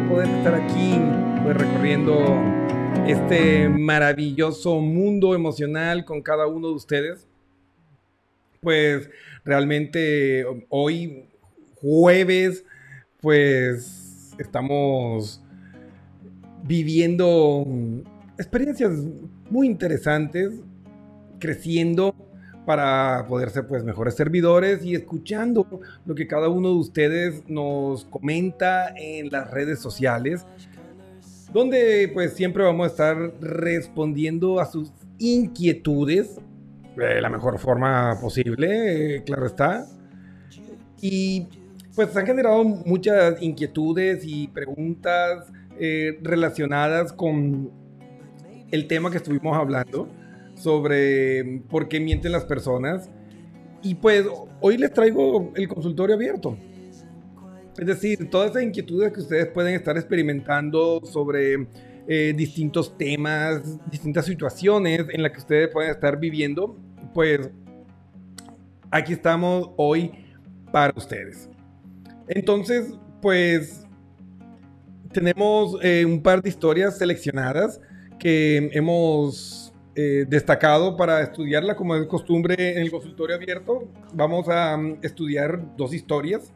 Poder estar aquí pues, recorriendo este maravilloso mundo emocional con cada uno de ustedes. Pues realmente hoy, jueves, pues estamos viviendo experiencias muy interesantes, creciendo para poder ser pues mejores servidores y escuchando lo que cada uno de ustedes nos comenta en las redes sociales, donde pues siempre vamos a estar respondiendo a sus inquietudes de la mejor forma posible, eh, claro está. Y pues han generado muchas inquietudes y preguntas eh, relacionadas con el tema que estuvimos hablando sobre por qué mienten las personas. Y pues hoy les traigo el consultorio abierto. Es decir, todas esas inquietudes que ustedes pueden estar experimentando sobre eh, distintos temas, distintas situaciones en las que ustedes pueden estar viviendo, pues aquí estamos hoy para ustedes. Entonces, pues tenemos eh, un par de historias seleccionadas que hemos eh, destacado para estudiarla como es costumbre en el consultorio abierto. Vamos a um, estudiar dos historias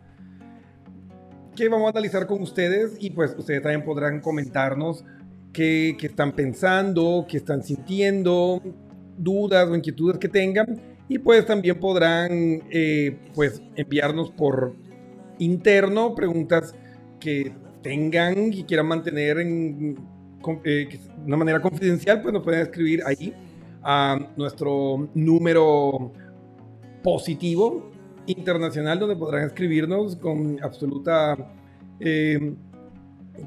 que vamos a analizar con ustedes y pues ustedes también podrán comentarnos qué, qué están pensando, qué están sintiendo, dudas o inquietudes que tengan y pues también podrán eh, pues enviarnos por interno preguntas que tengan y quieran mantener en de una manera confidencial, pues nos pueden escribir ahí a nuestro número positivo internacional, donde podrán escribirnos con absoluta eh,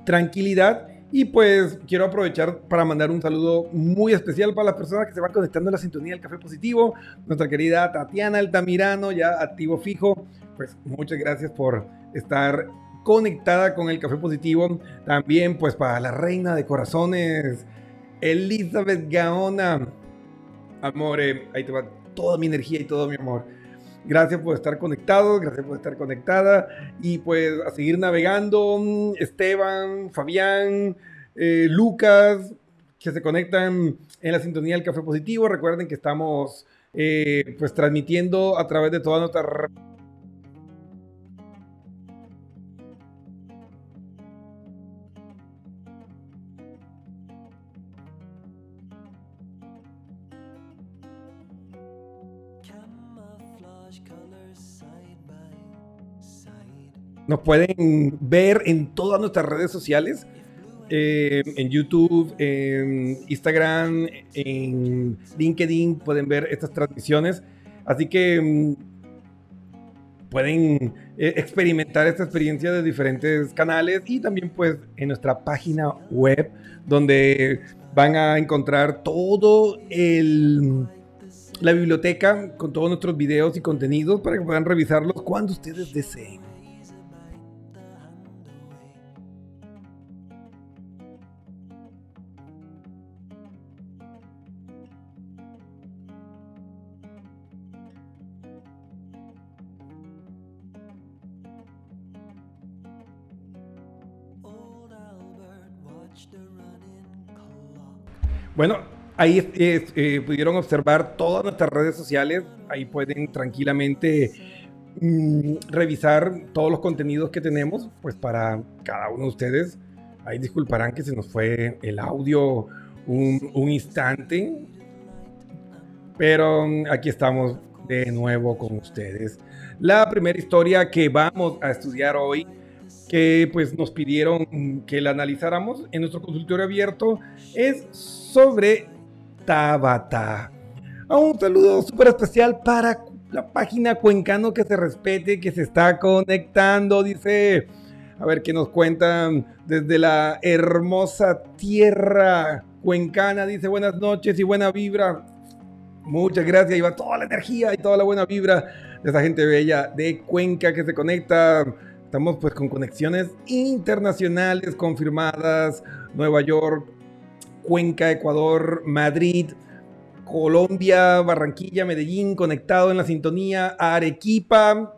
tranquilidad. Y pues quiero aprovechar para mandar un saludo muy especial para las personas que se van conectando a la sintonía del Café Positivo. Nuestra querida Tatiana Altamirano, ya activo fijo. Pues muchas gracias por estar conectada con el Café Positivo. También pues para la reina de corazones, Elizabeth Gaona. Amore, ahí te va toda mi energía y todo mi amor. Gracias por estar conectados, gracias por estar conectada y pues a seguir navegando. Esteban, Fabián, eh, Lucas, que se conectan en la sintonía del Café Positivo. Recuerden que estamos eh, pues transmitiendo a través de toda nuestra Nos pueden ver en todas nuestras redes sociales. eh, en YouTube, en Instagram, en LinkedIn pueden ver estas transmisiones. Así que mm, pueden eh, experimentar esta experiencia de diferentes canales y también pues en nuestra página web donde van a encontrar todo el la biblioteca con todos nuestros videos y contenidos para que puedan revisarlos cuando ustedes deseen. Bueno, ahí eh, eh, pudieron observar todas nuestras redes sociales. Ahí pueden tranquilamente mm, revisar todos los contenidos que tenemos, pues para cada uno de ustedes. Ahí disculparán que se nos fue el audio un, instante, pero mm, aquí estamos de nuevo con ustedes. La primera historia que vamos a estudiar hoy, que pues nos pidieron que la analizáramos en nuestro consultorio abierto, es sobre Tabata. Un saludo súper especial para la página Cuencano que se respete, que se está conectando, dice. A ver qué nos cuentan desde la hermosa tierra cuencana. Dice buenas noches y buena vibra. Muchas gracias. Y va toda la energía y toda la buena vibra de esa gente bella de Cuenca que se conecta. Estamos pues con conexiones internacionales confirmadas. Nueva York, Cuenca, Ecuador, Madrid, Colombia, Barranquilla, Medellín, conectado en la sintonía, Arequipa.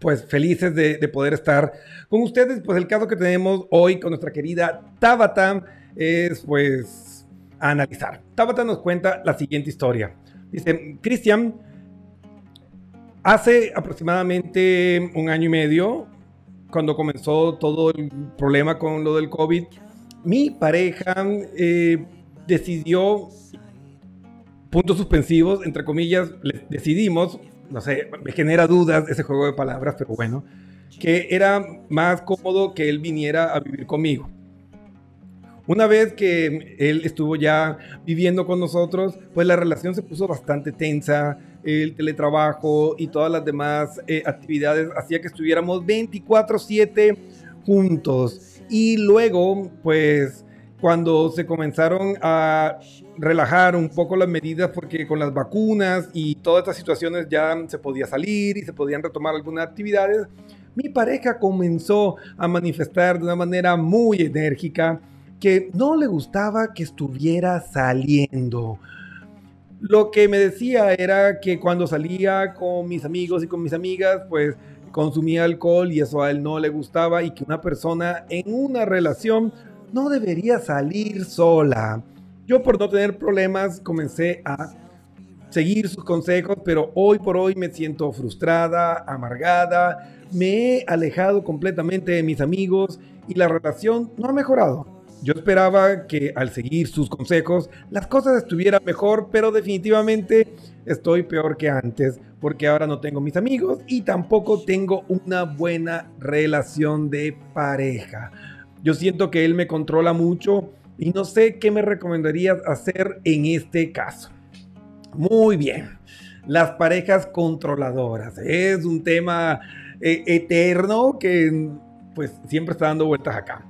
Pues felices de, de poder estar con ustedes. Pues el caso que tenemos hoy con nuestra querida Tabata es pues analizar. Tabata nos cuenta la siguiente historia. Dice, Cristian, hace aproximadamente un año y medio, cuando comenzó todo el problema con lo del COVID, mi pareja eh, decidió, puntos suspensivos, entre comillas, decidimos, no sé, me genera dudas ese juego de palabras, pero bueno, que era más cómodo que él viniera a vivir conmigo. Una vez que él estuvo ya viviendo con nosotros, pues la relación se puso bastante tensa, el teletrabajo y todas las demás eh, actividades hacía que estuviéramos 24/7 juntos. Y luego, pues cuando se comenzaron a relajar un poco las medidas porque con las vacunas y todas estas situaciones ya se podía salir y se podían retomar algunas actividades, mi pareja comenzó a manifestar de una manera muy enérgica que no le gustaba que estuviera saliendo. Lo que me decía era que cuando salía con mis amigos y con mis amigas, pues consumía alcohol y eso a él no le gustaba y que una persona en una relación no debería salir sola. Yo por no tener problemas comencé a seguir sus consejos, pero hoy por hoy me siento frustrada, amargada, me he alejado completamente de mis amigos y la relación no ha mejorado. Yo esperaba que al seguir sus consejos las cosas estuvieran mejor, pero definitivamente estoy peor que antes porque ahora no tengo mis amigos y tampoco tengo una buena relación de pareja. Yo siento que él me controla mucho y no sé qué me recomendarías hacer en este caso. Muy bien. Las parejas controladoras. Es un tema eh, eterno que pues siempre está dando vueltas acá.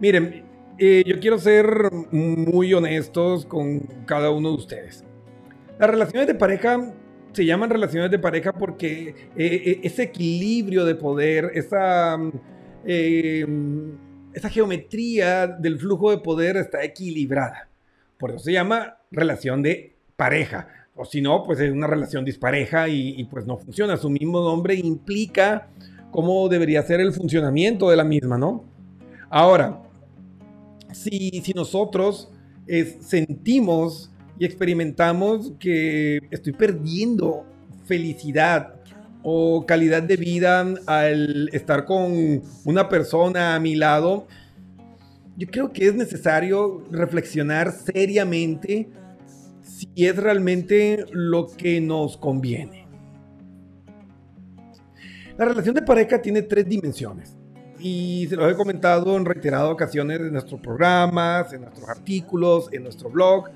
Miren, eh, yo quiero ser muy honestos con cada uno de ustedes. Las relaciones de pareja se llaman relaciones de pareja porque eh, eh, ese equilibrio de poder, esa, eh, esa geometría del flujo de poder está equilibrada. Por eso se llama relación de pareja. O si no, pues es una relación dispareja y, y pues no funciona. Su mismo nombre implica cómo debería ser el funcionamiento de la misma, ¿no? Ahora, si, nosotros eh, sentimos y experimentamos que estoy perdiendo felicidad o calidad de vida al estar con una persona a mi lado, yo creo que es necesario reflexionar seriamente si es realmente lo que nos conviene. La relación de pareja tiene tres dimensiones y se los he comentado en reiteradas ocasiones en nuestros programas, en nuestros artículos, en nuestro blog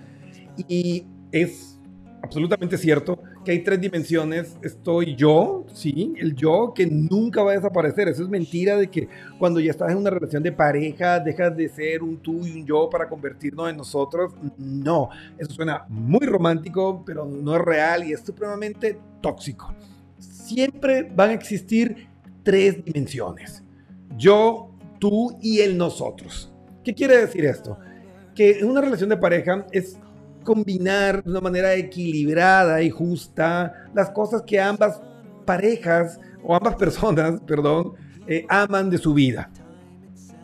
y es absolutamente cierto que hay tres dimensiones. Estoy yo, sí, el yo que nunca va a desaparecer. Eso es mentira de que cuando ya estás en una relación de pareja dejas de ser un tú y un yo para convertirnos en nosotros. No, eso suena muy romántico, pero no es real y es supremamente tóxico. Siempre van a existir tres dimensiones. Yo, tú y el nosotros. ¿Qué quiere decir esto? Que una relación de pareja es combinar de una manera equilibrada y justa las cosas que ambas parejas o ambas personas, perdón, eh, aman de su vida.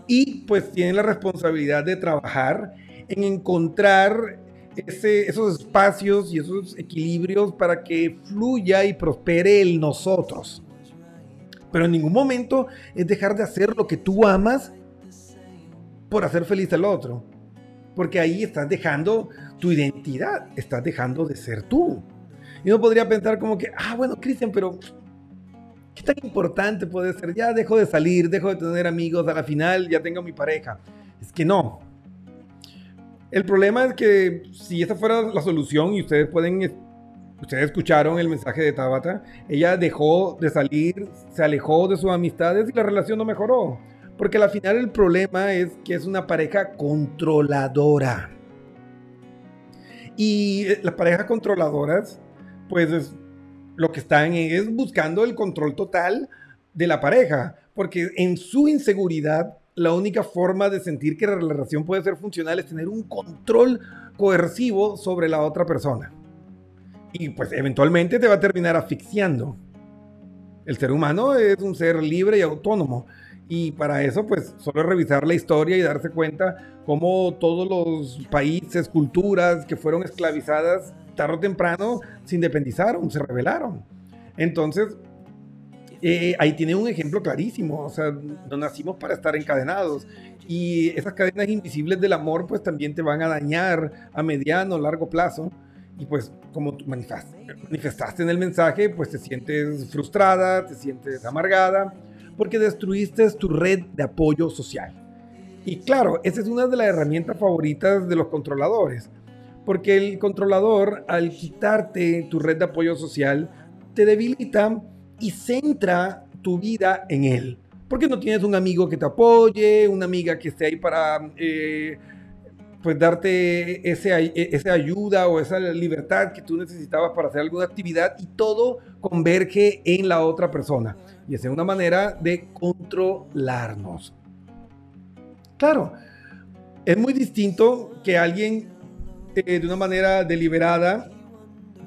y pues tienen la responsabilidad de trabajar en encontrar esos espacios y esos equilibrios para que fluya y prospere el nosotros. Pero en ningún momento es dejar de hacer lo que tú amas por hacer feliz al otro. Porque ahí estás dejando tu identidad, estás dejando de ser tú. Y uno podría pensar como que, ah, bueno, Cristian, pero ¿qué tan importante puede ser? Ya dejo de salir, dejo de tener amigos, a la final ya tengo mi pareja. Es que no. El problema es que si esa fuera la solución y ustedes pueden, ustedes escucharon el mensaje de Tabata, ella dejó de salir, se alejó de sus amistades y la relación no mejoró. Porque al final el problema es que es una pareja controladora. Y eh, las parejas controladoras, pues es- lo que están es buscando el control total de la pareja. Porque en su inseguridad, la única forma de sentir que la relación puede ser funcional es tener un control coercivo sobre la otra persona. Y pues eventualmente te va a terminar asfixiando. El ser humano es un ser libre y autónomo. Y para eso, pues, solo revisar la historia y darse cuenta cómo todos los países, culturas que fueron esclavizadas tarde o temprano se independizaron, se rebelaron. Entonces, eh, ahí tiene un ejemplo clarísimo. O sea, no nacimos para estar encadenados. Y esas cadenas invisibles del amor, pues, también te van a dañar a mediano, largo plazo. Y pues, como tú manifest- manifestaste en el mensaje, pues te sientes frustrada, te sientes amargada, porque destruiste tu red de apoyo social. Y claro, esa es una de las herramientas favoritas de los controladores, porque el controlador, al quitarte tu red de apoyo social, te debilita y centra tu vida en él. Porque no tienes un amigo que te apoye, una amiga que esté ahí para eh, pues darte ese, ay- esa ayuda o esa libertad que tú necesitabas para hacer alguna actividad y todo converge en la otra persona. Y esa es una manera de controlarnos. Claro, es muy distinto que alguien eh, de una manera deliberada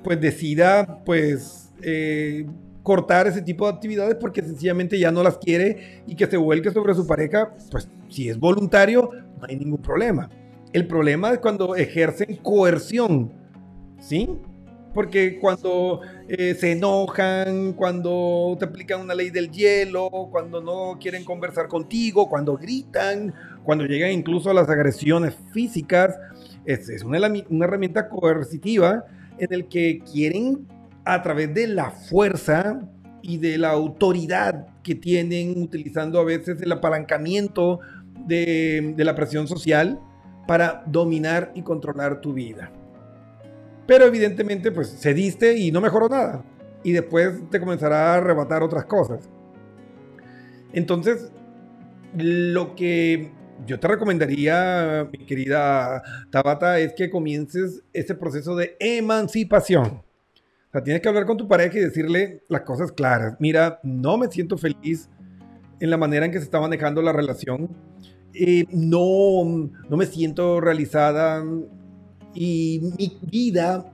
pues decida pues eh, cortar ese tipo de actividades porque sencillamente ya no las quiere y que se vuelque sobre su pareja, pues si es voluntario no hay ningún problema. El problema es cuando ejercen coerción, ¿sí? Porque cuando eh, se enojan, cuando te aplican una ley del hielo, cuando no quieren conversar contigo, cuando gritan, cuando llegan incluso a las agresiones físicas, es, una, herrami- una herramienta coercitiva en el que quieren a través de la fuerza y de la autoridad que tienen, utilizando a veces el apalancamiento de la presión social para dominar y controlar tu vida. Pero evidentemente, pues cediste y no mejoró nada. Y después te comenzará a arrebatar otras cosas. Entonces, lo que yo te recomendaría, mi querida Tabata, es que comiences ese proceso de emancipación. O sea, tienes que hablar con tu pareja y decirle las cosas claras. Mira, no me siento feliz en la manera en que se está manejando la relación. Eh, no, no me siento realizada y mi vida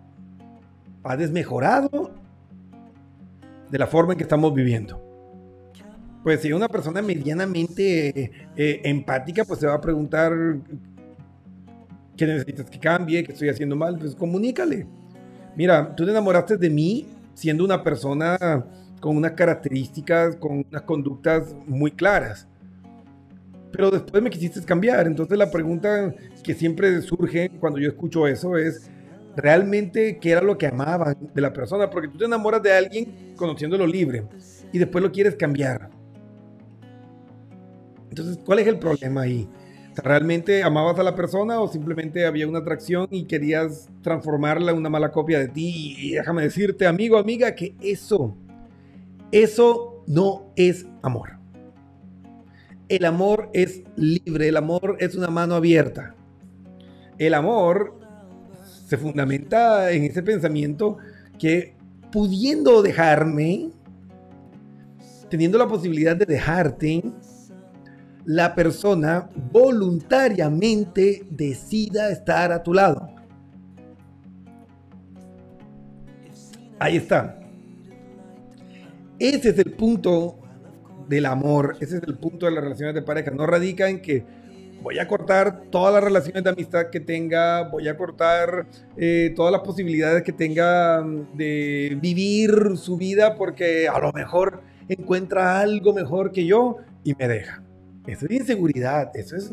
ha desmejorado de la forma en que estamos viviendo. Pues si una persona medianamente eh, empática, pues se va a preguntar qué necesitas que cambie, qué estoy haciendo mal, pues comunícale. Mira, tú te enamoraste de mí siendo una persona con unas características, con unas conductas muy claras. Pero después me quisiste cambiar. Entonces la pregunta que siempre surge cuando yo escucho eso es, ¿realmente qué era lo que amaban de la persona? Porque tú te enamoras de alguien conociéndolo libre y después lo quieres cambiar. Entonces, ¿cuál es el problema ahí? ¿Realmente amabas a la persona o simplemente había una atracción y querías transformarla en una mala copia de ti? Y déjame decirte, amigo, amiga, que eso, eso no es amor. El amor es libre, el amor es una mano abierta. El amor se fundamenta en ese pensamiento que pudiendo dejarme, teniendo la posibilidad de dejarte, la persona voluntariamente decida estar a tu lado. Ahí está. Ese es el punto del amor. Ese es el punto de las relaciones de pareja. No radica en que voy a cortar todas las relaciones de amistad que tenga, voy a cortar eh, todas las posibilidades que tenga mm, de vivir su vida porque a lo mejor encuentra algo mejor que yo y me deja. Eso es inseguridad, eso es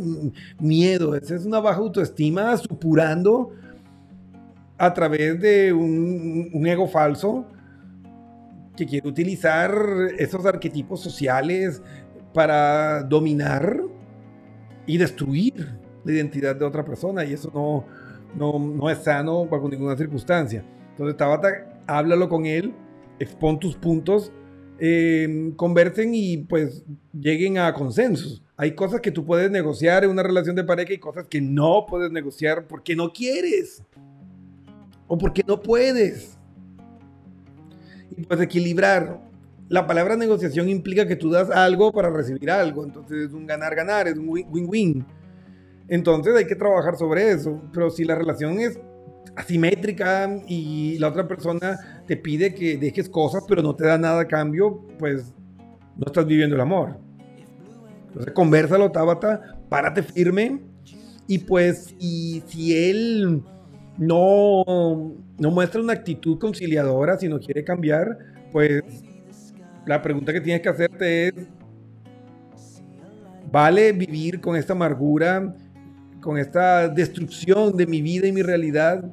miedo, eso es una baja autoestima supurando a través de un ego falso que quiere utilizar esos arquetipos sociales para dominar y destruir la identidad de otra persona y eso no, no, no es sano bajo ninguna circunstancia. Entonces Tabata, háblalo con él, expon tus puntos, eh, conversen y pues lleguen a consensos. Hay cosas que tú puedes negociar en una relación de pareja y cosas que no puedes negociar porque no quieres o porque no puedes. Pues equilibrar. La palabra negociación implica que tú das algo para recibir algo. Entonces es un ganar-ganar, es un win-win. Entonces hay que trabajar sobre eso. Pero si la relación es asimétrica y la otra persona te pide que dejes cosas pero no te da nada a cambio, pues no estás viviendo el amor. Entonces conversalo, Tabata, párate firme y pues y si él no, no muestra una actitud conciliadora, si no quiere cambiar, pues la pregunta que tienes que hacerte es, ¿vale vivir con esta amargura, con esta destrucción de mi vida y mi realidad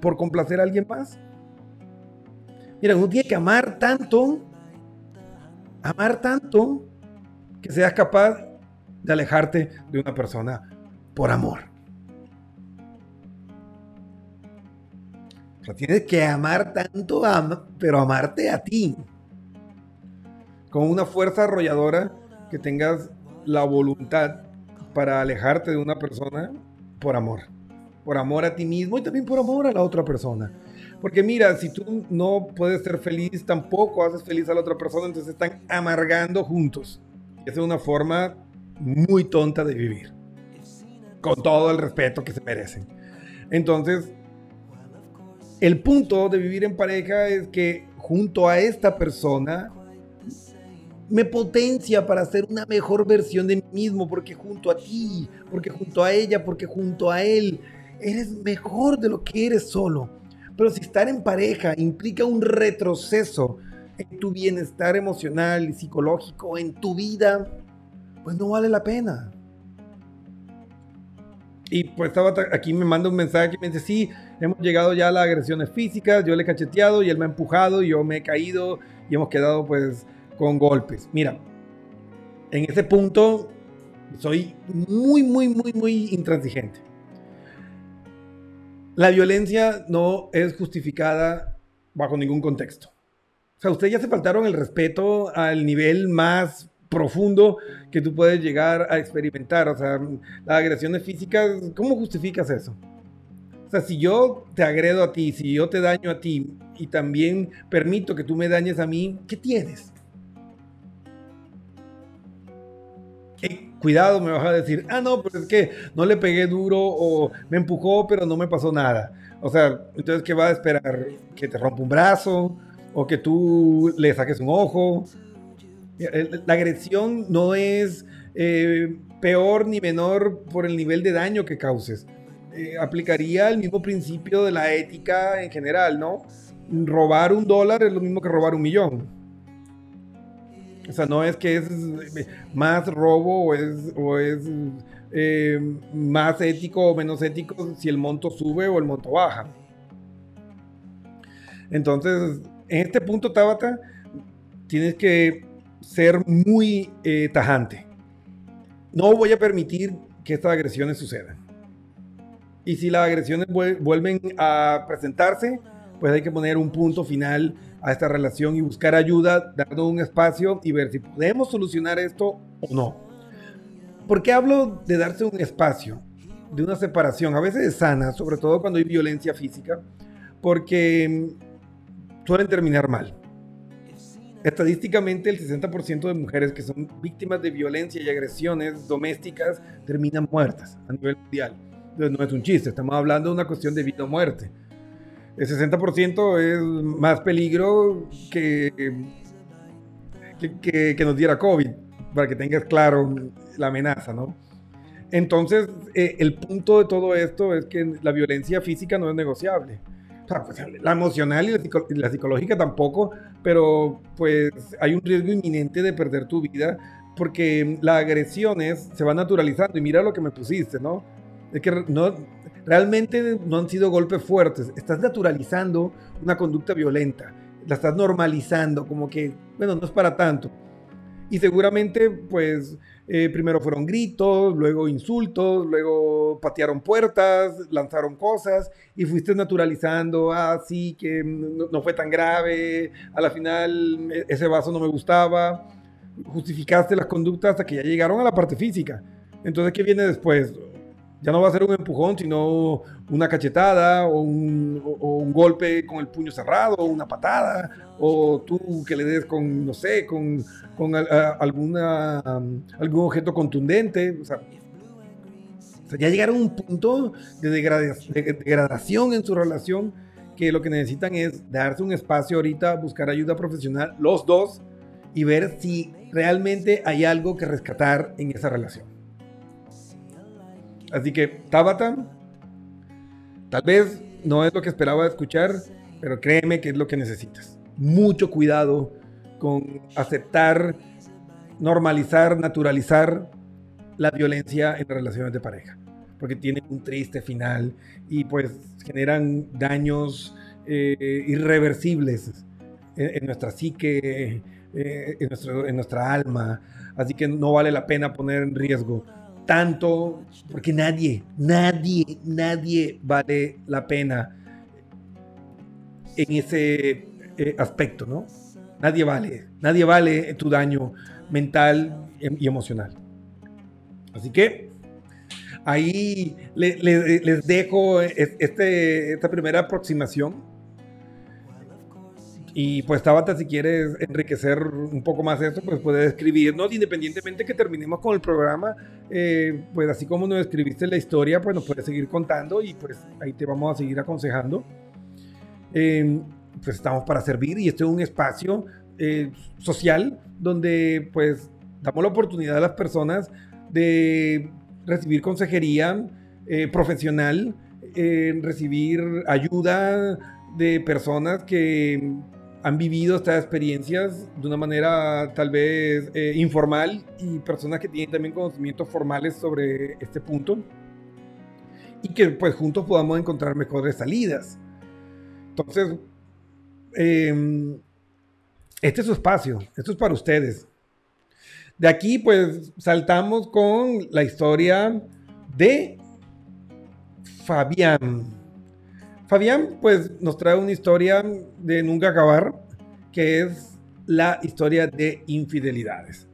por complacer a alguien más? Mira, uno tiene que amar tanto, amar tanto, que seas capaz de alejarte de una persona por amor. Tienes que amar tanto, ama- pero amarte a ti. Con una fuerza arrolladora que tengas la voluntad para alejarte de una persona por amor. Por amor a ti mismo y también por amor a la otra persona. Porque mira, si tú no puedes ser feliz, tampoco haces feliz a la otra persona, entonces están amargando juntos. Esa es una forma muy tonta de vivir. Con todo el respeto que se merecen. Entonces, el punto de vivir en pareja es que junto a esta persona me potencia para ser una mejor versión de mí mismo, porque junto a ti, porque junto a ella, porque junto a él, eres mejor de lo que eres solo. Pero si estar en pareja implica un retroceso en tu bienestar emocional y psicológico, en tu vida, pues no vale la pena. Y pues estaba ta- aquí me manda un mensaje y me dice, sí, hemos llegado ya a las agresiones físicas, yo le he cacheteado y él me ha empujado y yo me he caído y hemos quedado pues con golpes. Mira, en ese punto soy muy, muy, muy, muy intransigente. La violencia no es justificada bajo ningún contexto. O sea, ustedes ya se faltaron el respeto al nivel más profundo que tú puedes llegar a experimentar. O sea, las agresiones físicas, ¿cómo justificas eso? O sea, si yo te agredo a ti, si yo te daño a ti y también permito que tú me dañes a mí, ¿qué tienes? Cuidado, me vas a decir, ah, no, pero es que no le pegué duro o me empujó, pero no me pasó nada. O sea, entonces, ¿qué va a esperar? ¿Que te rompa un brazo? ¿O que tú le saques un ojo? La agresión no es eh, peor ni menor por el nivel de daño que causes. Eh, aplicaría el mismo principio de la ética en general, ¿no? Robar un dólar es lo mismo que robar un millón. O sea, no es que es eh, más robo o es, eh, más ético o menos ético si el monto sube o el monto baja. Entonces, en este punto, Tabata, tienes que ser muy tajante. No voy a permitir que estas agresiones sucedan. Y si las agresiones vuel- vuelven a presentarse, pues hay que poner un punto final a esta relación y buscar ayuda, darnos un espacio y ver si podemos solucionar esto o no. ¿Por qué hablo de darse un espacio, de una separación? A veces es sana, sobre todo cuando hay violencia física, porque mm, suelen terminar mal. Estadísticamente, el 60% de mujeres que son víctimas de violencia y agresiones domésticas terminan muertas a nivel mundial. No es un chiste, estamos hablando de una cuestión de vida o muerte. El 60% es más peligro que, que, que- nos diera COVID, para que tengas claro la amenaza, ¿no? Entonces, eh, el punto de todo esto es que la violencia física no es negociable. Pues, la emocional y la, la psicológica tampoco, pero pues hay un riesgo inminente de perder tu vida porque las agresiones se van naturalizando. Y mira lo que me pusiste, ¿no? Es que no, realmente no han sido golpes fuertes. Estás naturalizando una conducta violenta. La estás normalizando, como que, bueno, no es para tanto. Y seguramente, pues, eh, primero fueron gritos, luego insultos, luego patearon puertas, lanzaron cosas y fuiste naturalizando, ah, sí, que no, no fue tan grave, a la final e- ese vaso no me gustaba, justificaste las conductas hasta que ya llegaron a la parte física. Entonces, ¿qué viene después? Ya no va a ser un empujón, sino una cachetada o un, golpe con el puño cerrado, o una patada, o tú que le des con, no sé, con, con alguna, algún objeto contundente. O sea, ya llegaron a un punto de degradación en su relación que lo que necesitan es darse un espacio ahorita, buscar ayuda profesional, los dos, y ver si realmente hay algo que rescatar en esa relación. Así que, Tabata, tal vez no es lo que esperaba escuchar, pero créeme que es lo que necesitas. Mucho cuidado con aceptar, normalizar, naturalizar la violencia en relaciones de pareja, porque tiene un triste final y pues generan daños eh, irreversibles en, nuestra psique, eh, en nuestra alma, así que no vale la pena poner en riesgo tanto, porque nadie, nadie, nadie vale la pena en ese eh, aspecto, ¿no? Nadie vale, nadie vale tu daño mental em- y emocional. Así que ahí le- le- les dejo es- este, esta primera aproximación. Y pues Tabata, si quieres enriquecer un poco más esto, pues puedes escribirnos, independientemente que terminemos con el programa, eh, pues así como nos escribiste la historia, pues nos puedes seguir contando y pues ahí te vamos a seguir aconsejando. Eh, pues estamos para servir y este es un espacio eh, social donde pues damos la oportunidad a las personas de recibir consejería eh, profesional, eh, recibir ayuda de personas que han vivido estas experiencias de una manera tal vez eh, informal y personas que tienen también conocimientos formales sobre este punto y que pues juntos podamos encontrar mejores salidas. Entonces, eh, este es su espacio, esto es para ustedes. De aquí pues saltamos con la historia de Fabián. Fabián pues nos trae una historia de nunca acabar, que es la historia de infidelidades.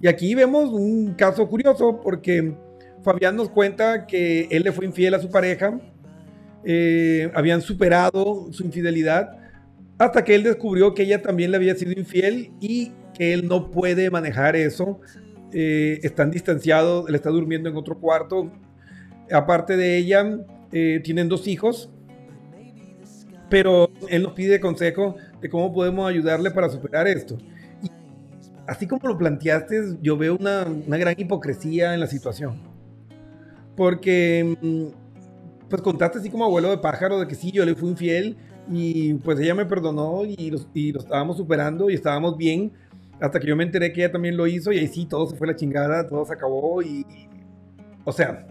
Y aquí vemos un caso curioso porque Fabián nos cuenta que él le fue infiel a su pareja, eh, habían superado su infidelidad hasta que él descubrió que ella también le había sido infiel y que él no puede manejar eso. Eh, están distanciados, él está durmiendo en otro cuarto. Aparte de ella, eh, tienen dos hijos, pero él nos pide consejo de cómo podemos ayudarle para superar esto. Y así como lo planteaste, yo veo una, una gran hipocresía en la situación. Porque, mm, pues contaste así como abuelo de pájaro de que sí, yo le fui infiel y pues ella me perdonó y lo, y lo estábamos superando y estábamos bien hasta que yo me enteré que ella también lo hizo y ahí sí, todo se fue la chingada, todo se acabó y... O sea,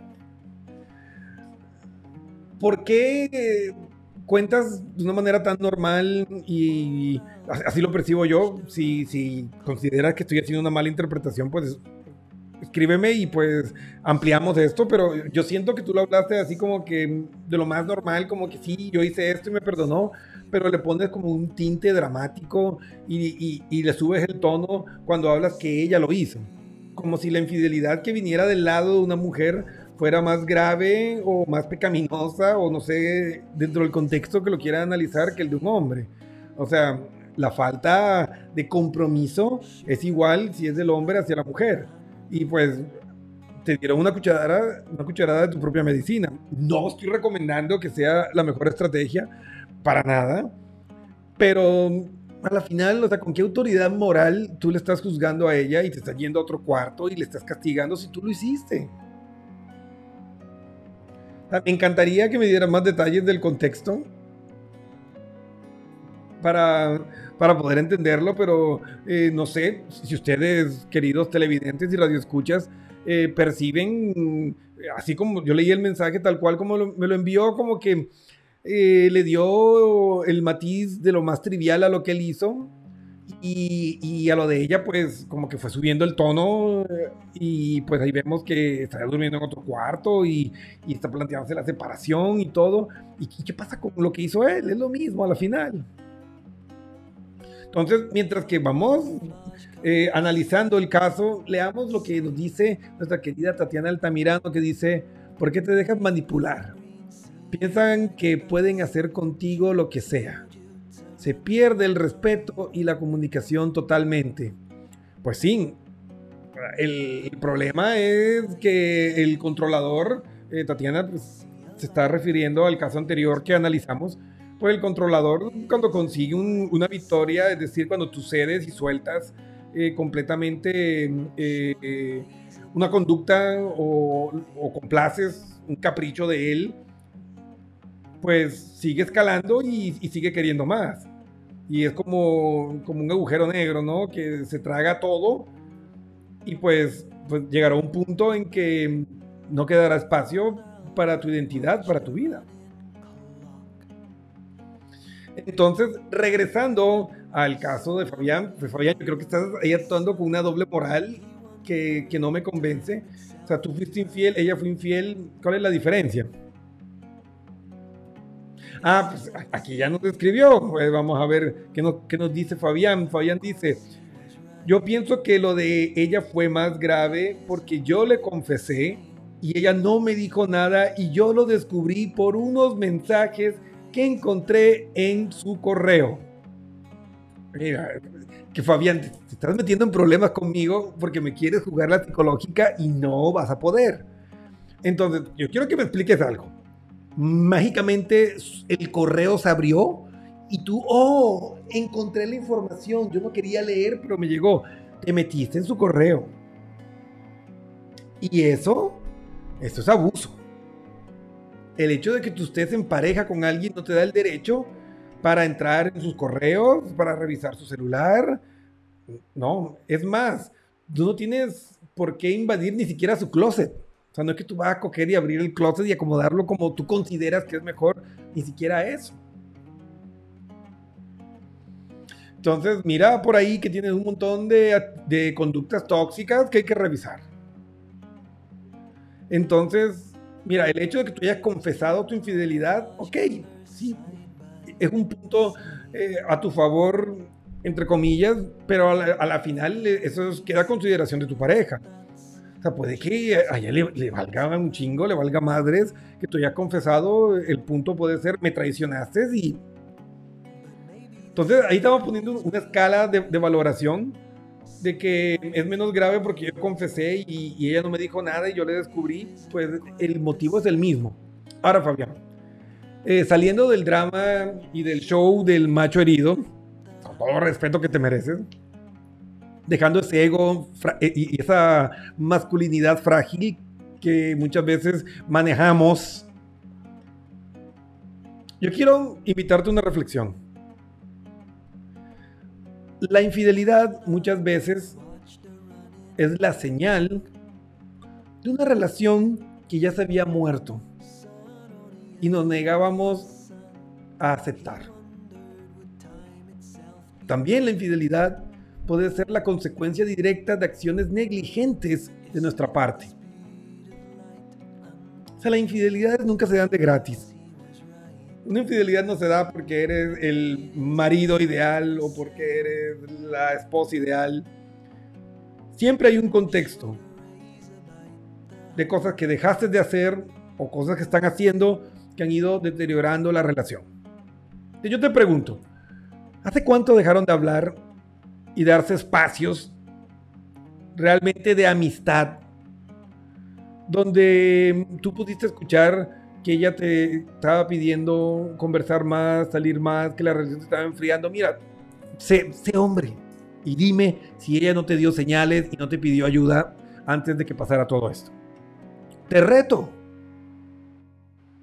¿por qué cuentas de una manera tan normal y así lo percibo yo? Si, si consideras que estoy haciendo una mala interpretación, pues escríbeme y pues ampliamos esto, pero yo siento que tú lo hablaste así como que de lo más normal, como que sí, yo hice esto y me perdonó, pero le pones como un tinte dramático y, y- y le subes el tono cuando hablas que ella lo hizo, como si la infidelidad que viniera del lado de una mujer fuera más grave o más pecaminosa o no sé, dentro del contexto que lo quiera analizar que el de un hombre. O sea, la falta de compromiso es igual si es del hombre hacia la mujer. Y pues te dieron una cucharada, una cucharada de tu propia medicina. No estoy recomendando que sea la mejor estrategia, para nada. Pero a la final, o sea, ¿con qué autoridad moral tú le estás juzgando a ella y te estás yendo a otro cuarto y le estás castigando si tú lo hiciste? Sea, Me encantaría que me dieran más detalles del contexto para, para poder entenderlo, pero eh, no sé si ustedes, queridos televidentes y radioescuchas, eh, perciben, así como yo leí el mensaje tal cual como me lo envió, como que eh, le dio el matiz de lo más trivial a lo que él hizo. Y, a lo de ella, pues, como que fue subiendo el tono. eh, Y pues ahí vemos que está durmiendo en otro cuarto y, está planteándose la separación y todo. ¿Y qué pasa con lo que hizo él? Es lo mismo a la final. Entonces, mientras que vamos eh, analizando el caso, leamos lo que nos dice nuestra querida Tatiana Altamirano, que dice, ¿por qué te dejas manipular? Piensan que pueden hacer contigo lo que sea. Se pierde el respeto y la comunicación totalmente. Pues sí, el, problema es que el controlador, eh, Tatiana, pues, se está refiriendo al caso anterior que analizamos, pues el controlador cuando consigue un- una victoria, es decir, cuando tú cedes y sueltas eh, completamente eh, una conducta o, complaces un capricho de él, pues sigue escalando y sigue queriendo más. Y es como, como un agujero negro, ¿no? Que se traga todo y pues, pues llegará un punto en que no quedará espacio para tu identidad, para tu vida. Entonces, regresando al caso de Fabián, pues Fabián, yo creo que estás ahí actuando con una doble moral que, que no me convence. O sea, tú fuiste infiel, ella fue infiel. ¿Cuál es la diferencia? Ah, pues aquí ya nos escribió. Pues vamos a ver qué nos, qué nos dice Fabián. Fabián dice, yo pienso que lo de ella fue más grave porque yo le confesé y ella no me dijo nada y yo lo descubrí por unos mensajes que encontré en su correo. Mira, que Fabián, te estás metiendo en problemas conmigo porque me quieres jugar la psicológica y no vas a poder. Entonces, yo quiero que me expliques algo. Mágicamente el correo se abrió y tú, oh, encontré la información. Yo no quería leer, pero me llegó. Te metiste en su correo. Y eso, eso es abuso. El hecho de que tú estés en pareja con alguien no te da el derecho para entrar en sus correos, para revisar su celular. No, es más, tú no tienes por qué invadir ni siquiera su closet. O sea, no es que tú vas a coger y abrir el closet y acomodarlo como tú consideras que es mejor, ni siquiera eso. Entonces, mira por ahí que tienes un montón de, de conductas tóxicas que hay que revisar. Entonces, mira, el hecho de que tú hayas confesado tu infidelidad, ok, sí, es un punto eh, a tu favor, entre comillas, pero a la, a la final eso es- queda a consideración de tu pareja. O sea, puede que a ella le, le valga un chingo, le valga madres, que tú hayas confesado, el punto puede ser, me traicionaste y... Entonces ahí estamos poniendo una escala de, de valoración de que es menos grave porque yo confesé y, y ella no me dijo nada y yo le descubrí, pues el motivo es el mismo. Ahora, Fabián, eh, saliendo del drama y del show del macho herido, con todo el respeto que te mereces, dejando ese ego eh, y esa masculinidad frágil que muchas veces manejamos, yo quiero invitarte a una reflexión. La infidelidad muchas veces es la señal de una relación que ya se había muerto y nos negábamos a aceptar. También la infidelidad puede ser la consecuencia directa de acciones negligentes de nuestra parte. O sea, las infidelidades nunca se dan de gratis. Una infidelidad no se da porque eres el marido ideal o porque eres la esposa ideal. Siempre hay un contexto de cosas que dejaste de hacer o cosas que están haciendo que han ido deteriorando la relación. Yo te pregunto, ¿hace cuánto dejaron de hablar y darse espacios realmente de amistad? Donde tú pudiste escuchar que ella te estaba pidiendo conversar más, salir más, que la relación se estaba enfriando. Mira, sé, sé hombre y dime si ella no te dio señales y no te pidió ayuda antes de que pasara todo esto. Te reto.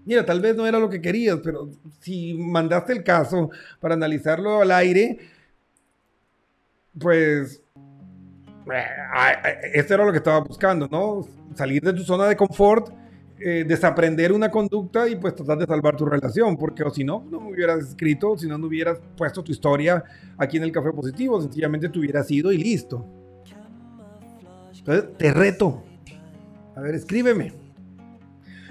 Mira, tal vez no era lo que querías, pero si mandaste el caso para analizarlo al aire, pues eh, esto era lo que estaba buscando, ¿no? Salir de tu zona de confort, eh, desaprender una conducta y pues tratar de salvar tu relación, porque o si no, no me hubieras escrito, si no, no hubieras puesto tu historia aquí en el Café Positivo, sencillamente te hubieras ido y listo. Entonces, te reto. A ver, escríbeme.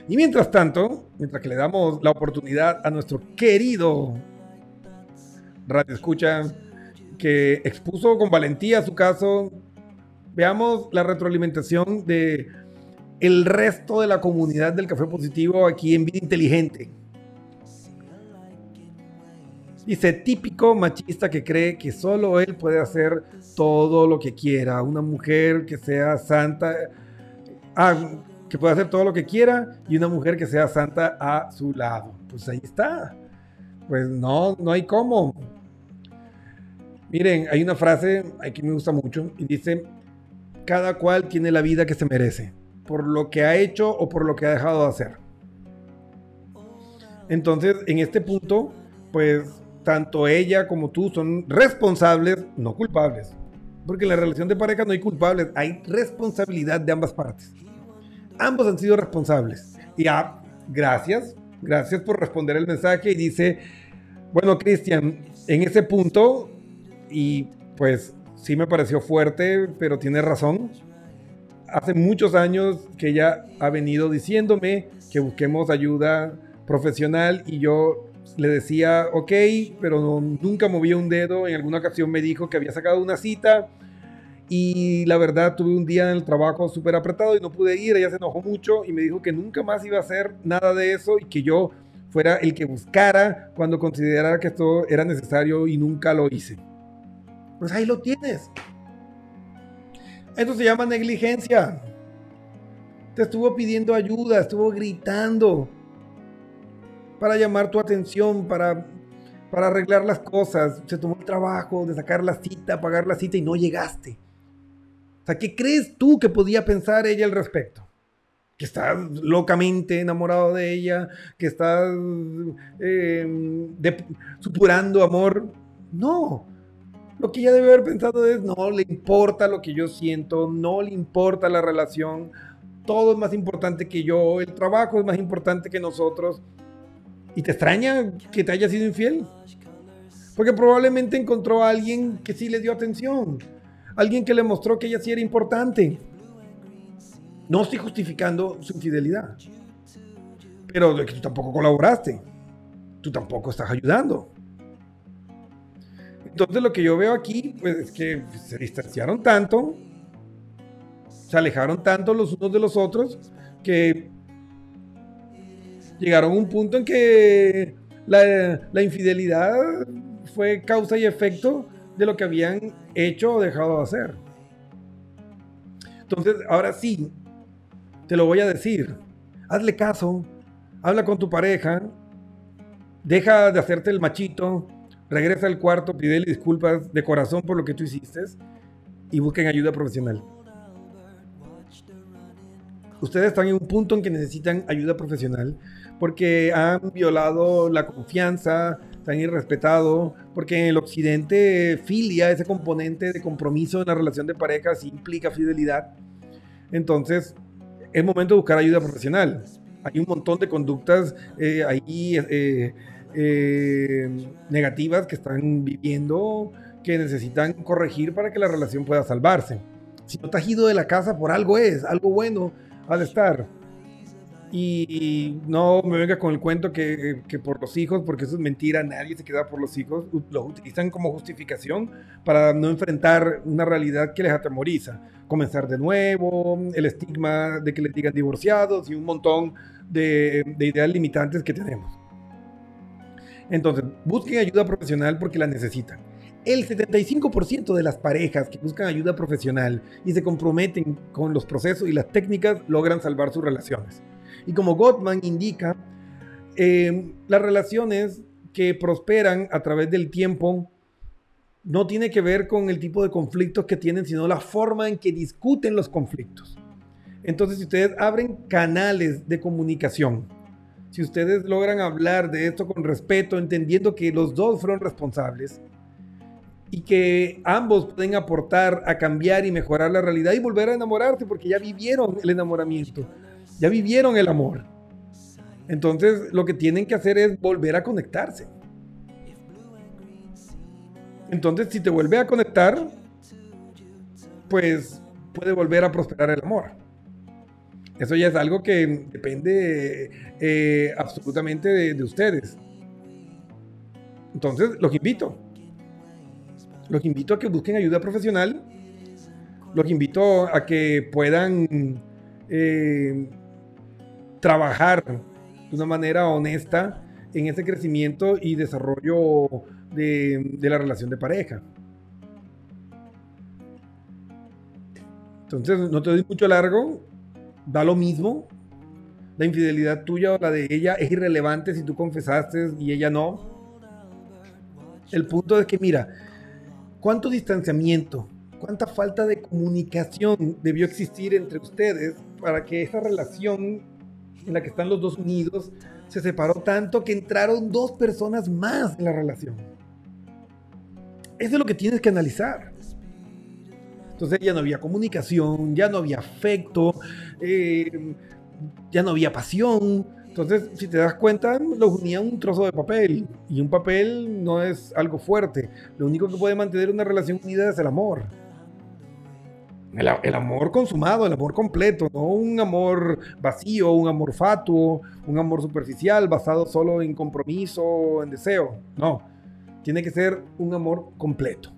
Y mientras tanto, mientras que le damos la oportunidad a nuestro querido Radio Escucha, que expuso con valentía su caso, veamos la retroalimentación de el resto de la comunidad del Café Positivo aquí en Vida Inteligente. Dice, típico machista que cree que solo él puede hacer todo lo que quiera. Una mujer que sea santa, ah, que puede hacer todo lo que quiera y una mujer que sea santa a su lado. Pues ahí está. Pues no, no hay cómo. Miren, hay una frase que me gusta mucho y dice, cada cual tiene la vida que se merece, por lo que ha hecho o por lo que ha dejado de hacer. Entonces, en este punto, pues tanto ella como tú son responsables, no culpables. Porque en la relación de pareja no hay culpables, hay responsabilidad de ambas partes. Ambos han sido responsables. Y ah, gracias, gracias por responder el mensaje. Y dice, bueno, Cristian, en ese punto, y pues sí me pareció fuerte, pero tiene razón. Hace muchos años que ella ha venido diciéndome que busquemos ayuda profesional y yo le decía, ok, pero no- nunca movía un dedo. En alguna ocasión me dijo que había sacado una cita y la verdad tuve un día en el trabajo súper apretado y no pude ir. Ella se enojó mucho y me dijo que nunca más iba a hacer nada de eso y que yo fuera el que buscara cuando considerara que esto era necesario y nunca lo hice. Pues ahí lo tienes. Esto se llama negligencia. Te estuvo pidiendo ayuda, estuvo gritando para llamar tu atención, para, para arreglar las cosas. Se tomó el trabajo de sacar la cita, pagar la cita y no llegaste. O sea, ¿qué crees tú que podía pensar ella al respecto? Que estás locamente enamorado de ella, que estás eh, supurando amor. No. Lo que ella debe haber pensado es, no le importa lo que yo siento, no le importa la relación, todo es más importante que yo, el trabajo es más importante que nosotros. ¿Y te extraña que te haya sido infiel? Porque probablemente encontró a alguien que sí le dio atención, alguien que le mostró que ella sí era importante. No estoy justificando su infidelidad, pero de que tú tampoco colaboraste, tú tampoco estás ayudando. Entonces lo que yo veo aquí, pues es que se distanciaron tanto, se alejaron tanto los unos de los otros, que llegaron a un punto en que la, la infidelidad fue causa y efecto de lo que habían hecho o dejado de hacer. Entonces, ahora sí, te lo voy a decir. Hazle caso, habla con tu pareja, deja de hacerte el machito, regresa al cuarto, pídele disculpas de corazón por lo que tú hiciste y busquen ayuda profesional. Ustedes están en un punto en que necesitan ayuda profesional porque han violado la confianza, se han irrespetado, porque en el occidente filia, ese componente de compromiso en la relación de pareja, sí implica fidelidad. Entonces, es momento de buscar ayuda profesional. Hay un montón de conductas eh, ahí eh, eh, negativas que están viviendo que necesitan corregir para que la relación pueda salvarse. Si no te has ido de la casa por algo es, algo bueno ha de estar. Y no me venga con el cuento que, que por los hijos, porque eso es mentira, nadie se queda por los hijos, los utilizan como justificación para no enfrentar una realidad que les atemoriza. Comenzar de nuevo, el estigma de que les digan divorciados y un montón de, de ideas limitantes que tenemos. Entonces, busquen ayuda profesional porque la necesitan. El 75% de las parejas que buscan ayuda profesional y se comprometen con los procesos y las técnicas logran salvar sus relaciones. Y como Gottman indica, eh, las relaciones que prosperan a través del tiempo no tiene que ver con el tipo de conflictos que tienen, sino la forma en que discuten los conflictos. Entonces, si ustedes abren canales de comunicación, si ustedes logran hablar de esto con respeto, entendiendo que los dos fueron responsables y que ambos pueden aportar a cambiar y mejorar la realidad y volver a enamorarse porque ya vivieron el enamoramiento, ya vivieron el amor. Entonces, lo que tienen que hacer es volver a conectarse. Entonces, si te vuelve a conectar, pues puede volver a prosperar el amor. Eso ya es algo que depende eh, absolutamente de, de ustedes. Entonces, los invito. Los invito a que busquen ayuda profesional. Los invito a que puedan eh, trabajar de una manera honesta en ese crecimiento y desarrollo de, de la relación de pareja. Entonces, no te doy mucho largo, da lo mismo. La infidelidad tuya o la de ella es irrelevante si tú confesaste y ella no. El punto es que, mira, ¿cuánto distanciamiento, cuánta falta de comunicación debió existir entre ustedes para que esa relación en la que están los dos unidos se separó tanto que entraron dos personas más en la relación? Eso es lo que tienes que analizar. Entonces ya no había comunicación, ya no había afecto, eh, ya no había pasión. Entonces, si te das cuenta, los unía un trozo de papel. Y un papel no es algo fuerte. Lo único que puede mantener una relación unida es el amor. El, amor consumado, el amor completo, no un amor vacío, un amor fatuo, un amor superficial basado solo en compromiso, en deseo. No, tiene que ser un amor completo.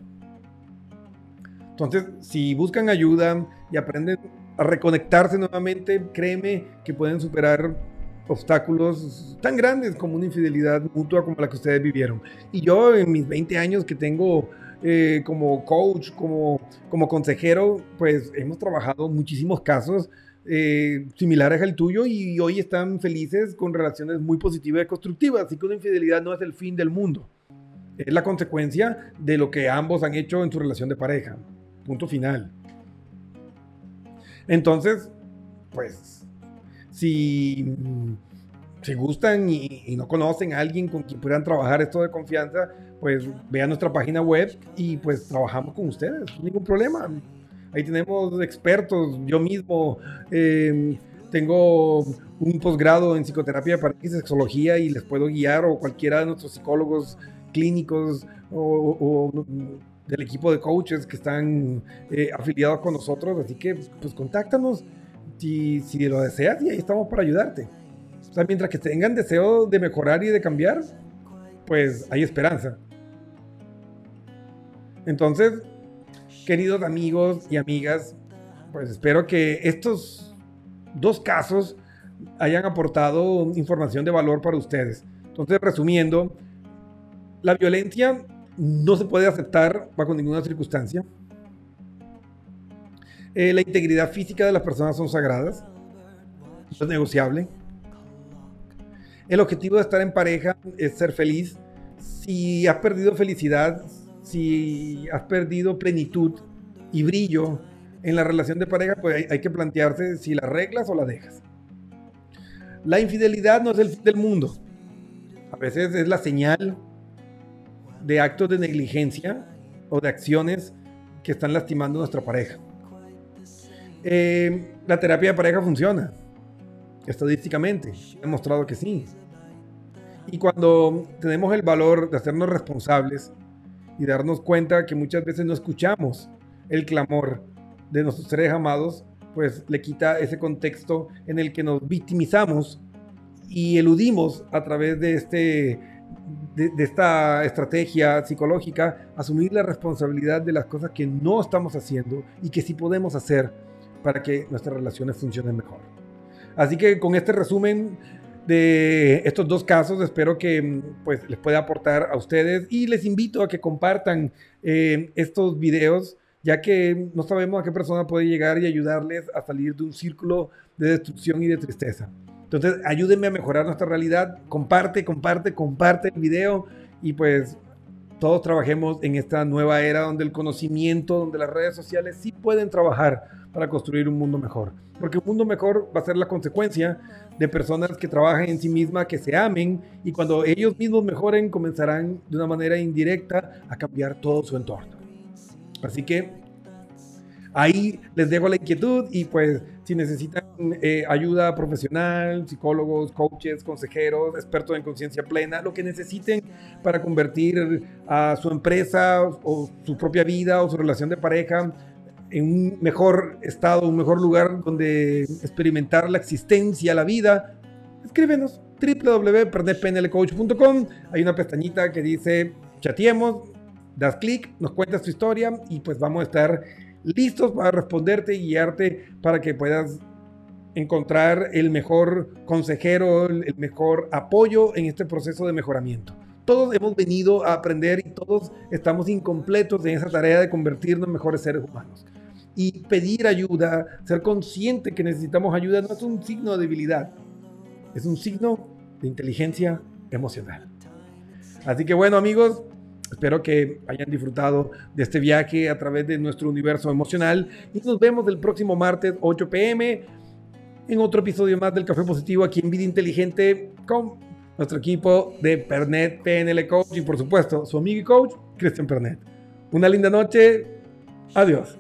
Entonces, si buscan ayuda y aprenden a reconectarse nuevamente, créeme que pueden superar obstáculos tan grandes como una infidelidad mutua como la que ustedes vivieron. Y yo en mis 20 años que tengo eh, como coach, como, como consejero, pues hemos trabajado muchísimos casos eh, similares al tuyo y hoy están felices con relaciones muy positivas y constructivas. Así que una infidelidad no es el fin del mundo. Es la consecuencia de lo que ambos han hecho en su relación de pareja. Punto final. Entonces, pues, si, si gustan y, no conocen a alguien con quien puedan trabajar esto de confianza, pues vean nuestra página web y pues trabajamos con ustedes, ningún problema. Ahí tenemos expertos, yo mismo eh, tengo un posgrado en psicoterapia y sexología y les puedo guiar o cualquiera de nuestros psicólogos clínicos o, o del equipo de coaches que están eh, afiliados con nosotros. Así que, pues, contáctanos si, si lo deseas y ahí estamos para ayudarte. O sea, mientras que tengan deseo de mejorar y de cambiar, pues hay esperanza. Entonces, queridos amigos y amigas, pues espero que estos dos casos hayan aportado información de valor para ustedes. Entonces, resumiendo, la violencia no se puede aceptar bajo ninguna circunstancia. Eh, la integridad física de las personas son sagradas. No es negociable. El objetivo de estar en pareja es ser feliz. Si has perdido felicidad, si has perdido plenitud y brillo en la relación de pareja, pues hay, hay que plantearse si la arreglas o la dejas. La infidelidad no es el fin del mundo. A veces es la señal de actos de negligencia o de acciones que están lastimando a nuestra pareja. Eh, la terapia de pareja funciona, estadísticamente, he demostrado que sí. Y cuando tenemos el valor de hacernos responsables y darnos cuenta que muchas veces no escuchamos el clamor de nuestros seres amados, pues le quita ese contexto en el que nos victimizamos y eludimos a través de este de, esta estrategia psicológica, asumir la responsabilidad de las cosas que no estamos haciendo y que sí podemos hacer para que nuestras relaciones funcionen mejor. Así que con este resumen de estos dos casos, espero que pues, les pueda aportar a ustedes y les invito a que compartan eh, estos videos, ya que no sabemos a qué persona puede llegar y ayudarles a salir de un círculo de destrucción y de tristeza. Entonces, ayúdenme a mejorar nuestra realidad. Comparte, comparte, comparte el video y pues todos trabajemos en esta nueva era donde el conocimiento, donde las redes sociales sí pueden trabajar para construir un mundo mejor. Porque un mundo mejor va a ser la consecuencia de personas que trabajan en sí mismas, que se amen y cuando ellos mismos mejoren comenzarán de una manera indirecta a cambiar todo su entorno. Así que ahí les dejo la inquietud y pues si necesitan eh, ayuda profesional, psicólogos, coaches, consejeros, expertos en conciencia plena, lo que necesiten para convertir a su empresa o su propia vida o su relación de pareja en un mejor estado, un mejor lugar donde experimentar la existencia, la vida, escríbenos www.pernetpnlcoach.com. Hay una pestañita que dice chateemos, das clic, nos cuentas tu historia y pues vamos a estar listos para responderte y guiarte para que puedas encontrar el mejor consejero, el mejor apoyo en este proceso de mejoramiento. Todos hemos venido a aprender y todos estamos incompletos en esa tarea de convertirnos en mejores seres humanos. Y pedir ayuda, ser consciente que necesitamos ayuda, no es un signo de debilidad, es un signo de inteligencia emocional. Así que bueno amigos, espero que hayan disfrutado de este viaje a través de nuestro universo emocional y nos vemos el próximo martes 8 pm en otro episodio más del Café Positivo aquí en Vida Inteligente con nuestro equipo de Pernet PNL Coach y por supuesto su amigo y coach Cristian Pernet. Una linda noche, adiós.